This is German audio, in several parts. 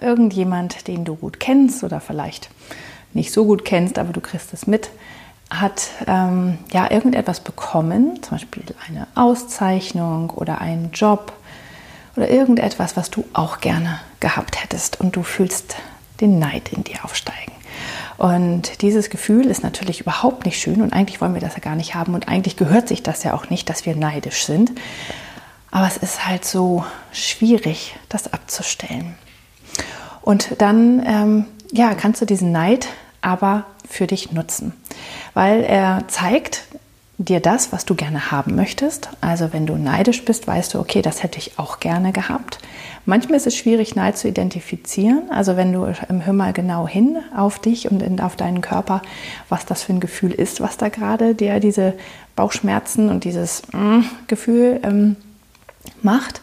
Irgendjemand, den du gut kennst oder vielleicht nicht so gut kennst, aber du kriegst es mit, hat ähm, ja irgendetwas bekommen, zum Beispiel eine Auszeichnung oder einen Job oder irgendetwas, was du auch gerne gehabt hättest und du fühlst den Neid in dir aufsteigen. Und dieses Gefühl ist natürlich überhaupt nicht schön und eigentlich wollen wir das ja gar nicht haben und eigentlich gehört sich das ja auch nicht, dass wir neidisch sind. Aber es ist halt so schwierig, das abzustellen. Und dann ähm, ja, kannst du diesen Neid aber für dich nutzen, weil er zeigt dir das, was du gerne haben möchtest. Also wenn du neidisch bist, weißt du, okay, das hätte ich auch gerne gehabt. Manchmal ist es schwierig, Neid zu identifizieren. Also wenn du ähm, hör mal genau hin auf dich und auf deinen Körper, was das für ein Gefühl ist, was da gerade dir diese Bauchschmerzen und dieses mm, Gefühl ähm, macht.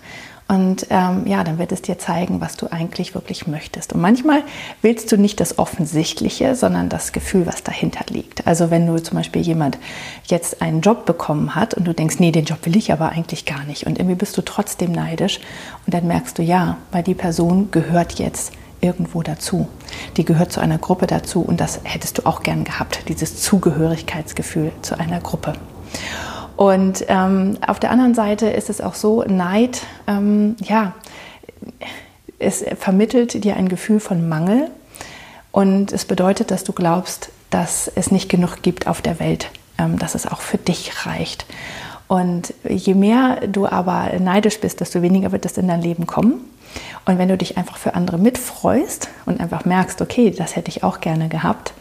Und ähm, ja, dann wird es dir zeigen, was du eigentlich wirklich möchtest. Und manchmal willst du nicht das Offensichtliche, sondern das Gefühl, was dahinter liegt. Also wenn du zum Beispiel jemand jetzt einen Job bekommen hat und du denkst, nee, den Job will ich aber eigentlich gar nicht. Und irgendwie bist du trotzdem neidisch. Und dann merkst du, ja, weil die Person gehört jetzt irgendwo dazu. Die gehört zu einer Gruppe dazu und das hättest du auch gern gehabt, dieses Zugehörigkeitsgefühl zu einer Gruppe. Und ähm, auf der anderen Seite ist es auch so, Neid, ähm, ja, es vermittelt dir ein Gefühl von Mangel und es bedeutet, dass du glaubst, dass es nicht genug gibt auf der Welt, ähm, dass es auch für dich reicht. Und je mehr du aber neidisch bist, desto weniger wird es in dein Leben kommen. Und wenn du dich einfach für andere mitfreust und einfach merkst, okay, das hätte ich auch gerne gehabt,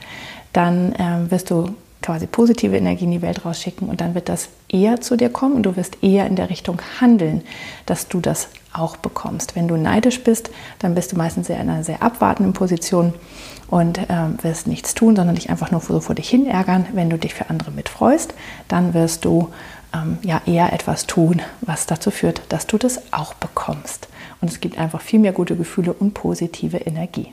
dann ähm, wirst du quasi positive Energie in die Welt rausschicken und dann wird das eher zu dir kommen und du wirst eher in der Richtung handeln, dass du das auch bekommst. Wenn du neidisch bist, dann bist du meistens in einer sehr abwartenden Position und ähm, wirst nichts tun, sondern dich einfach nur so vor dich hin ärgern. Wenn du dich für andere mitfreust, dann wirst du ähm, ja eher etwas tun, was dazu führt, dass du das auch bekommst. Und es gibt einfach viel mehr gute Gefühle und positive Energie.